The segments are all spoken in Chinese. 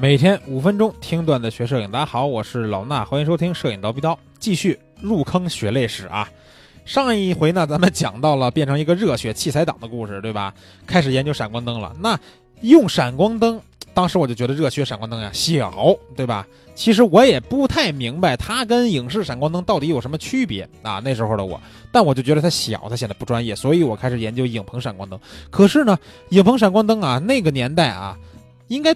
每天五分钟听段子学摄影，大家好，我是老衲，欢迎收听摄影刀逼刀，继续入坑血泪史啊。上一回呢，咱们讲到了变成一个热血器材党的故事，对吧？开始研究闪光灯了。那用闪光灯，当时我就觉得热血闪光灯呀小，对吧？其实我也不太明白它跟影视闪光灯到底有什么区别啊。那时候的我，但我就觉得它小，它显得不专业，所以我开始研究影棚闪光灯。可是呢，影棚闪光灯啊，那个年代啊，应该。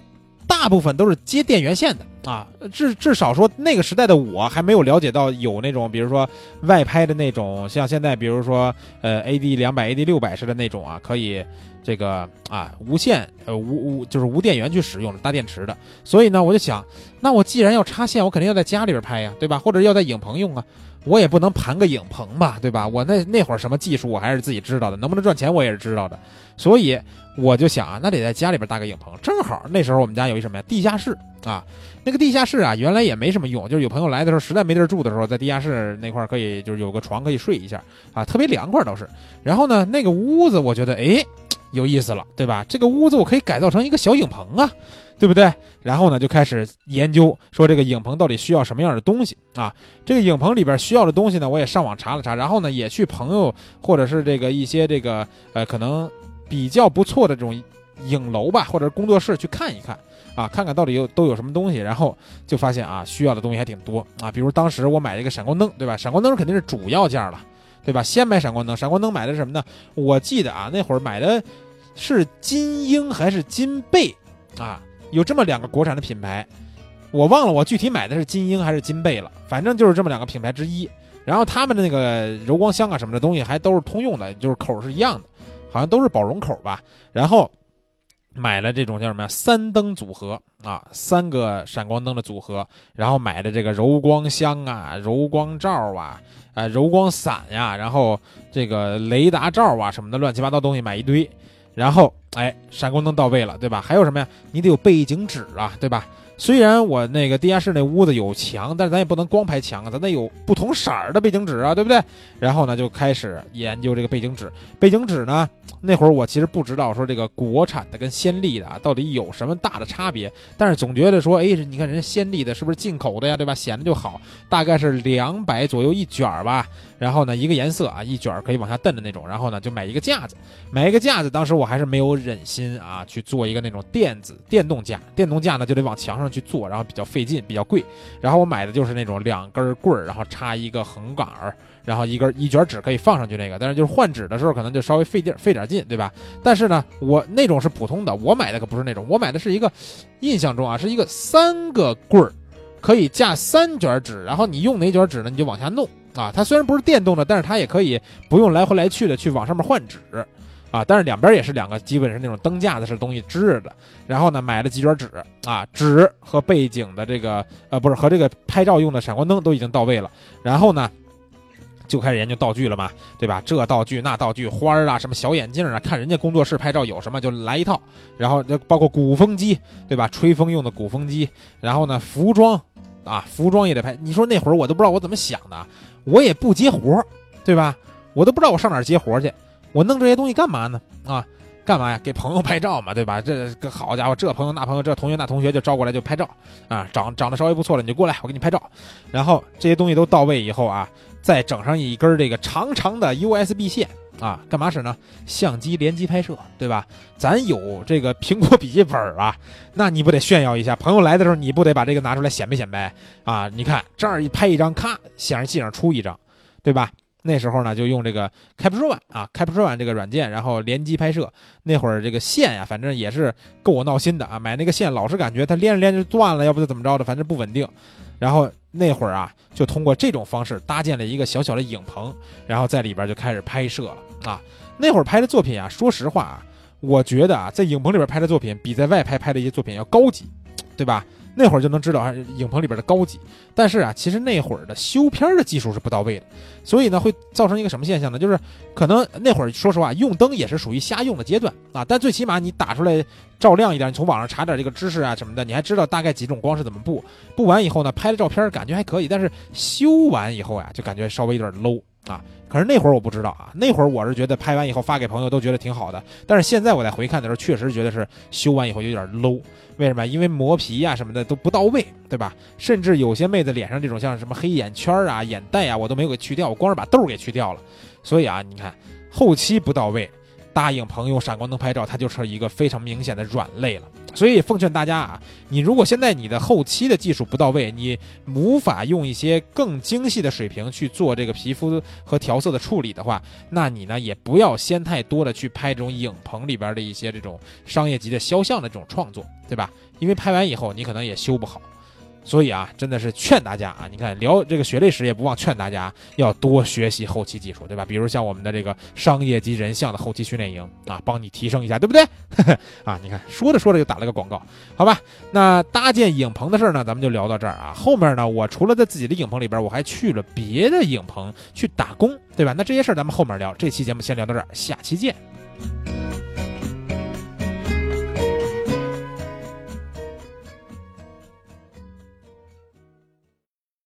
大部分都是接电源线的啊，至至少说那个时代的我还没有了解到有那种，比如说外拍的那种，像现在比如说呃 AD 两百 AD 六百式的那种啊，可以这个啊无线呃无无就是无电源去使用的大电池的。所以呢，我就想，那我既然要插线，我肯定要在家里边拍呀，对吧？或者要在影棚用啊，我也不能盘个影棚吧，对吧？我那那会儿什么技术我还是自己知道的，能不能赚钱我也是知道的，所以。我就想啊，那得在家里边搭个影棚，正好那时候我们家有一什么呀，地下室啊，那个地下室啊，原来也没什么用，就是有朋友来的时候实在没地儿住的时候，在地下室那块可以就是有个床可以睡一下啊，特别凉快倒是。然后呢，那个屋子我觉得哎有意思了，对吧？这个屋子我可以改造成一个小影棚啊，对不对？然后呢就开始研究说这个影棚到底需要什么样的东西啊？这个影棚里边需要的东西呢，我也上网查了查，然后呢也去朋友或者是这个一些这个呃可能。比较不错的这种影楼吧，或者工作室去看一看啊，看看到底有都有什么东西，然后就发现啊，需要的东西还挺多啊。比如当时我买了一个闪光灯，对吧？闪光灯肯定是主要件了，对吧？先买闪光灯，闪光灯买的是什么呢？我记得啊，那会儿买的是金鹰还是金贝啊？有这么两个国产的品牌，我忘了我具体买的是金鹰还是金贝了，反正就是这么两个品牌之一。然后他们的那个柔光箱啊什么的东西还都是通用的，就是口是一样的。好像都是宝容口吧，然后买了这种叫什么呀？三灯组合啊，三个闪光灯的组合，然后买的这个柔光箱啊、柔光罩啊、啊柔光伞呀，然后这个雷达罩啊什么的乱七八糟东西买一堆，然后哎，闪光灯到位了，对吧？还有什么呀？你得有背景纸啊，对吧？虽然我那个地下室那屋子有墙，但是咱也不能光拍墙啊，咱得有不同色儿的背景纸啊，对不对？然后呢，就开始研究这个背景纸。背景纸呢，那会儿我其实不知道说这个国产的跟先例的啊到底有什么大的差别，但是总觉得说，哎，你看人家先例的是不是进口的呀，对吧？显得就好，大概是两百左右一卷吧。然后呢，一个颜色啊，一卷可以往下蹬的那种。然后呢，就买一个架子，买一个架子。当时我还是没有忍心啊去做一个那种电子电动架，电动架呢就得往墙上去做，然后比较费劲，比较贵。然后我买的就是那种两根棍儿，然后插一个横杆儿，然后一根一卷纸可以放上去那个。但是就是换纸的时候可能就稍微费劲，费点劲，对吧？但是呢，我那种是普通的，我买的可不是那种，我买的是一个，印象中啊是一个三个棍儿，可以架三卷纸，然后你用哪卷纸呢，你就往下弄。啊，它虽然不是电动的，但是它也可以不用来回来去的去往上面换纸，啊，但是两边也是两个，基本是那种灯架子式东西支着的。然后呢，买了几卷纸，啊，纸和背景的这个，呃，不是和这个拍照用的闪光灯都已经到位了。然后呢，就开始研究道具了嘛，对吧？这道具那道具，花儿啊，什么小眼镜啊，看人家工作室拍照有什么就来一套。然后就包括鼓风机，对吧？吹风用的鼓风机。然后呢，服装。啊，服装也得拍。你说那会儿我都不知道我怎么想的，我也不接活对吧？我都不知道我上哪儿接活去。我弄这些东西干嘛呢？啊，干嘛呀？给朋友拍照嘛，对吧？这个好家伙，这朋友那朋友，这同学那同学就招过来就拍照啊。长长得稍微不错了，你就过来，我给你拍照。然后这些东西都到位以后啊，再整上一根这个长长的 USB 线。啊，干嘛使呢？相机联机拍摄，对吧？咱有这个苹果笔记本啊，那你不得炫耀一下？朋友来的时候，你不得把这个拿出来显摆显摆啊？你看这儿一拍一张，咔，显示器上出一张，对吧？那时候呢，就用这个 Capture One 啊，Capture One 这个软件，然后联机拍摄。那会儿这个线呀，反正也是够我闹心的啊！买那个线老是感觉它连着连着断了，要不就怎么着的，反正不稳定。然后那会儿啊，就通过这种方式搭建了一个小小的影棚，然后在里边就开始拍摄了啊。那会儿拍的作品啊，说实话啊，我觉得啊，在影棚里边拍的作品比在外拍拍的一些作品要高级，对吧？那会儿就能知道啊影棚里边的高级，但是啊，其实那会儿的修片的技术是不到位的，所以呢，会造成一个什么现象呢？就是可能那会儿说实话，用灯也是属于瞎用的阶段啊。但最起码你打出来照亮一点，你从网上查点这个知识啊什么的，你还知道大概几种光是怎么布。布完以后呢，拍的照片感觉还可以，但是修完以后呀，就感觉稍微有点 low 啊。可是那会儿我不知道啊，那会儿我是觉得拍完以后发给朋友都觉得挺好的，但是现在我在回看的时候，确实觉得是修完以后有点 low。为什么？因为磨皮呀什么的都不到位，对吧？甚至有些妹子脸上这种像什么黑眼圈啊、眼袋啊，我都没有给去掉，我光是把痘给去掉了。所以啊，你看后期不到位。答应朋友闪光灯拍照，它就是一个非常明显的软肋了。所以奉劝大家啊，你如果现在你的后期的技术不到位，你无法用一些更精细的水平去做这个皮肤和调色的处理的话，那你呢也不要先太多的去拍这种影棚里边的一些这种商业级的肖像的这种创作，对吧？因为拍完以后你可能也修不好。所以啊，真的是劝大家啊，你看聊这个血泪史也不忘劝大家要多学习后期技术，对吧？比如像我们的这个商业级人像的后期训练营啊，帮你提升一下，对不对？啊，你看说着说着就打了个广告，好吧？那搭建影棚的事儿呢，咱们就聊到这儿啊。后面呢，我除了在自己的影棚里边，我还去了别的影棚去打工，对吧？那这些事儿咱们后面聊。这期节目先聊到这儿，下期见。